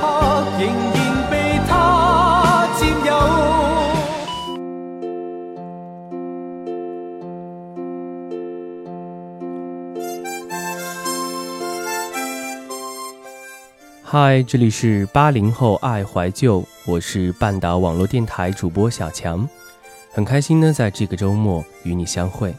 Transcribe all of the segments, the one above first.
刻仍然被他占有。嗨，这里是八零后爱怀旧，我是半岛网络电台主播小强。很开心呢，在这个周末与你相会。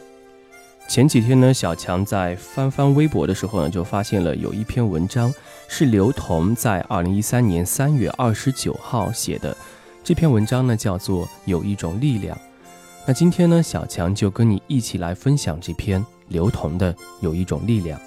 前几天呢，小强在翻翻微博的时候呢，就发现了有一篇文章是刘同在二零一三年三月二十九号写的。这篇文章呢，叫做《有一种力量》。那今天呢，小强就跟你一起来分享这篇刘同的《有一种力量》。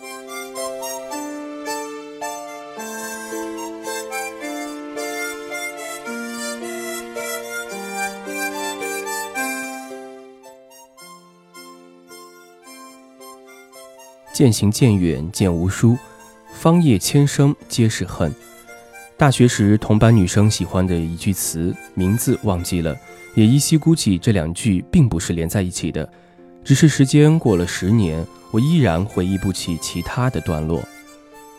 渐行渐远渐无书，芳叶千声皆是恨。大学时同班女生喜欢的一句词，名字忘记了，也依稀估计这两句并不是连在一起的，只是时间过了十年，我依然回忆不起其他的段落。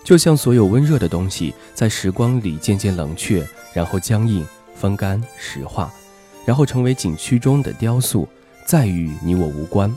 就像所有温热的东西，在时光里渐渐冷却，然后僵硬、风干、石化，然后成为景区中的雕塑，再与你我无关。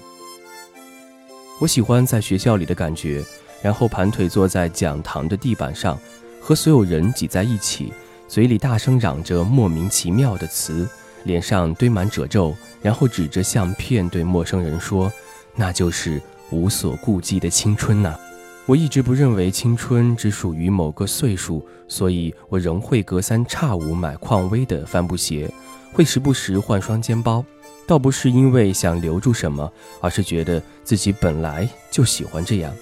我喜欢在学校里的感觉，然后盘腿坐在讲堂的地板上，和所有人挤在一起，嘴里大声嚷着莫名其妙的词，脸上堆满褶皱，然后指着相片对陌生人说：“那就是无所顾忌的青春呐！”我一直不认为青春只属于某个岁数，所以我仍会隔三差五买匡威的帆布鞋，会时不时换双肩包。倒不是因为想留住什么，而是觉得自己本来就喜欢这样。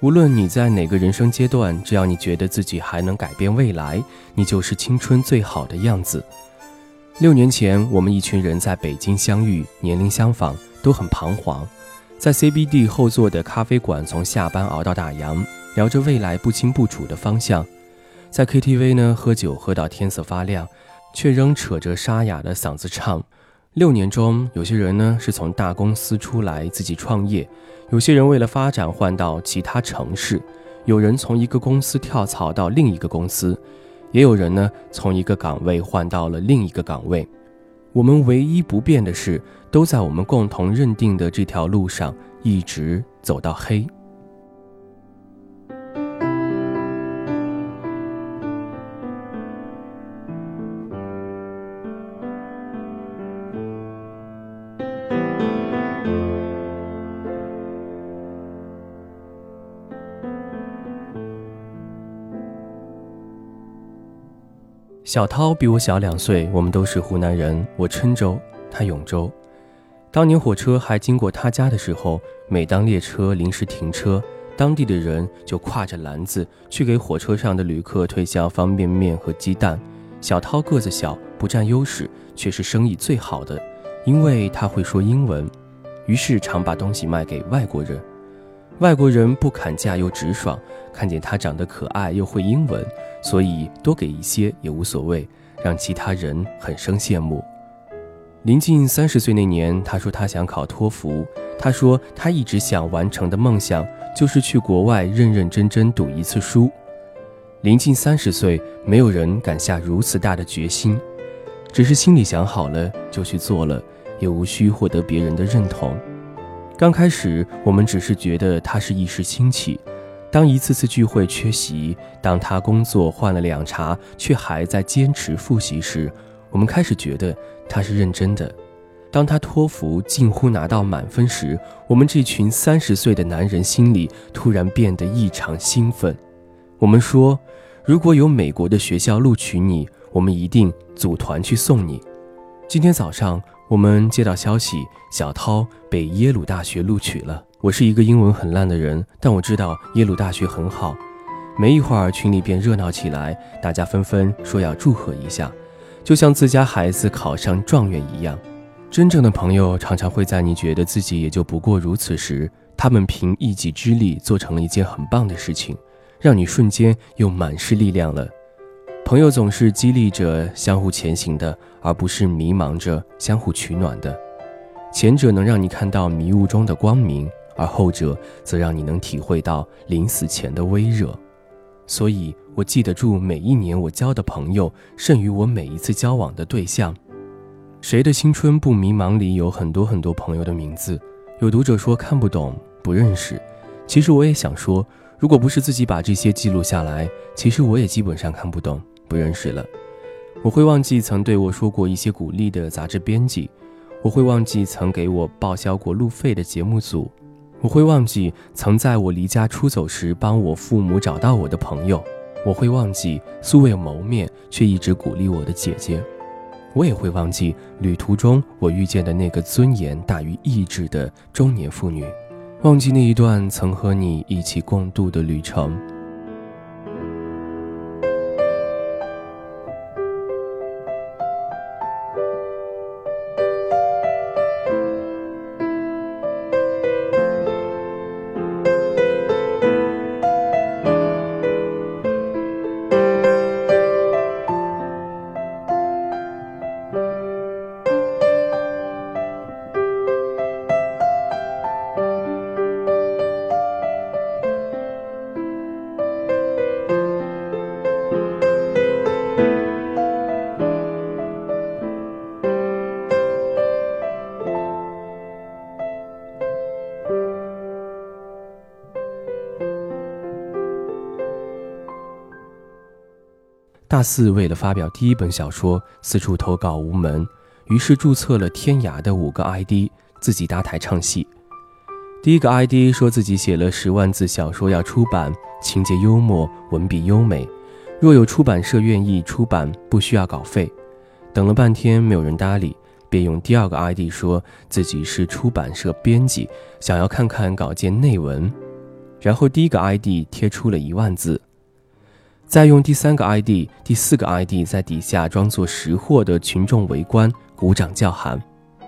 无论你在哪个人生阶段，只要你觉得自己还能改变未来，你就是青春最好的样子。六年前，我们一群人在北京相遇，年龄相仿，都很彷徨。在 CBD 后座的咖啡馆，从下班熬到打烊，聊着未来不清不楚的方向。在 KTV 呢，喝酒喝到天色发亮，却仍扯着沙哑的嗓子唱。六年中，有些人呢是从大公司出来自己创业，有些人为了发展换到其他城市，有人从一个公司跳槽到另一个公司，也有人呢从一个岗位换到了另一个岗位。我们唯一不变的是，都在我们共同认定的这条路上一直走到黑。小涛比我小两岁，我们都是湖南人。我郴州，他永州。当年火车还经过他家的时候，每当列车临时停车，当地的人就挎着篮子去给火车上的旅客推销方便面和鸡蛋。小涛个子小，不占优势，却是生意最好的，因为他会说英文，于是常把东西卖给外国人。外国人不砍价又直爽，看见他长得可爱又会英文，所以多给一些也无所谓，让其他人很生羡慕。临近三十岁那年，他说他想考托福，他说他一直想完成的梦想就是去国外认认真真读一次书。临近三十岁，没有人敢下如此大的决心，只是心里想好了就去做了，也无需获得别人的认同。刚开始，我们只是觉得他是一时兴起；当一次次聚会缺席，当他工作换了两茬却还在坚持复习时，我们开始觉得他是认真的；当他托福近乎拿到满分时，我们这群三十岁的男人心里突然变得异常兴奋。我们说，如果有美国的学校录取你，我们一定组团去送你。今天早上。我们接到消息，小涛被耶鲁大学录取了。我是一个英文很烂的人，但我知道耶鲁大学很好。没一会儿，群里便热闹起来，大家纷纷说要祝贺一下，就像自家孩子考上状元一样。真正的朋友常常会在你觉得自己也就不过如此时，他们凭一己之力做成了一件很棒的事情，让你瞬间又满是力量了。朋友总是激励着相互前行的，而不是迷茫着相互取暖的。前者能让你看到迷雾中的光明，而后者则让你能体会到临死前的微热。所以，我记得住每一年我交的朋友，甚于我每一次交往的对象。谁的青春不迷茫里有很多很多朋友的名字？有读者说看不懂、不认识。其实我也想说，如果不是自己把这些记录下来，其实我也基本上看不懂、不认识了。我会忘记曾对我说过一些鼓励的杂志编辑，我会忘记曾给我报销过路费的节目组。我会忘记曾在我离家出走时帮我父母找到我的朋友，我会忘记素未谋面却一直鼓励我的姐姐，我也会忘记旅途中我遇见的那个尊严大于意志的中年妇女，忘记那一段曾和你一起共度的旅程。大四为了发表第一本小说，四处投稿无门，于是注册了天涯的五个 ID，自己搭台唱戏。第一个 ID 说自己写了十万字小说要出版，情节幽默，文笔优美，若有出版社愿意出版，不需要稿费。等了半天没有人搭理，便用第二个 ID 说自己是出版社编辑，想要看看稿件内文。然后第一个 ID 贴出了一万字。再用第三个 ID、第四个 ID 在底下装作识货的群众围观、鼓掌叫喊，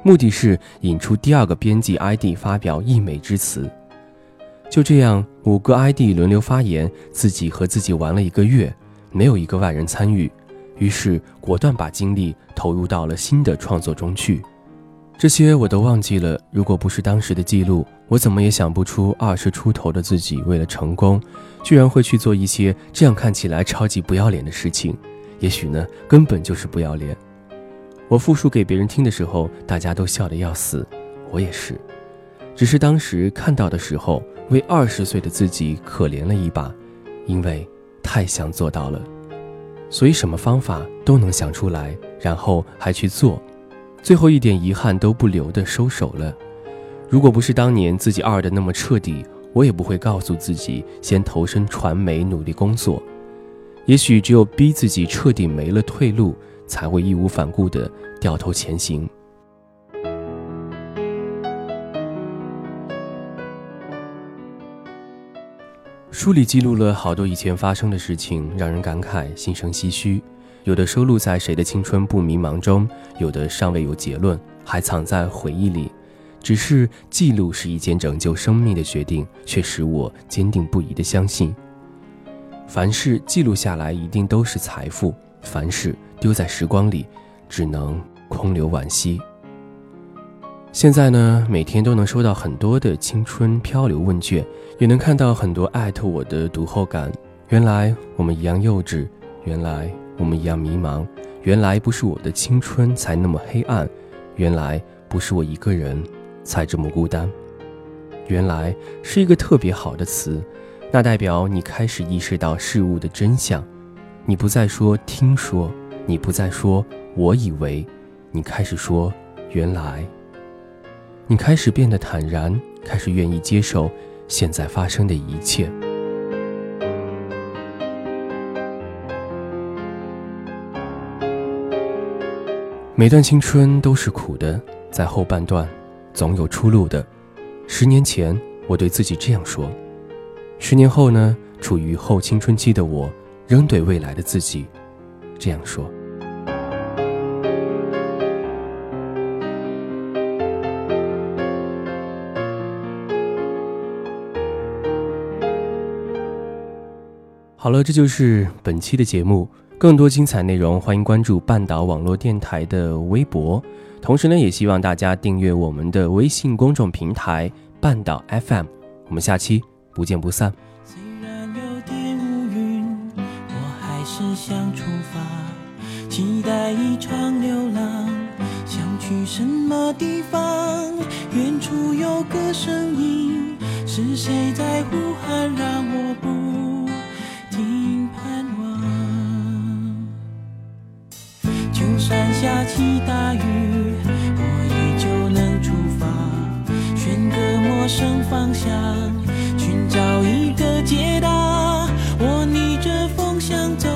目的是引出第二个编辑 ID 发表溢美之词。就这样，五个 ID 轮流发言，自己和自己玩了一个月，没有一个外人参与，于是果断把精力投入到了新的创作中去。这些我都忘记了。如果不是当时的记录，我怎么也想不出二十出头的自己为了成功，居然会去做一些这样看起来超级不要脸的事情。也许呢，根本就是不要脸。我复述给别人听的时候，大家都笑得要死，我也是。只是当时看到的时候，为二十岁的自己可怜了一把，因为太想做到了，所以什么方法都能想出来，然后还去做。最后一点遗憾都不留的收手了。如果不是当年自己二的那么彻底，我也不会告诉自己先投身传媒努力工作。也许只有逼自己彻底没了退路，才会义无反顾的掉头前行。书里记录了好多以前发生的事情，让人感慨，心生唏嘘。有的收录在《谁的青春不迷茫》中，有的尚未有结论，还藏在回忆里。只是记录是一件拯救生命的决定，却使我坚定不移地相信：凡事记录下来一定都是财富，凡事丢在时光里，只能空留惋惜。现在呢，每天都能收到很多的青春漂流问卷，也能看到很多艾特我的读后感。原来我们一样幼稚，原来。我们一样迷茫，原来不是我的青春才那么黑暗，原来不是我一个人才这么孤单，原来是一个特别好的词，那代表你开始意识到事物的真相，你不再说听说，你不再说我以为，你开始说原来，你开始变得坦然，开始愿意接受现在发生的一切。每段青春都是苦的，在后半段，总有出路的。十年前，我对自己这样说；十年后呢，处于后青春期的我，仍对未来的自己这样说。好了，这就是本期的节目。更多精彩内容，欢迎关注半岛网络电台的微博。同时呢，也希望大家订阅我们的微信公众平台“半岛 FM”。我们下期不见不散。虽然有点乌云，我还是想出发，期待一场流浪。想去什么地方？远处有个声音，是谁在呼喊？让我不下起大雨，我依旧能出发，选个陌生方向，寻找一个解答。我逆着风向走，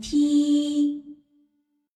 听。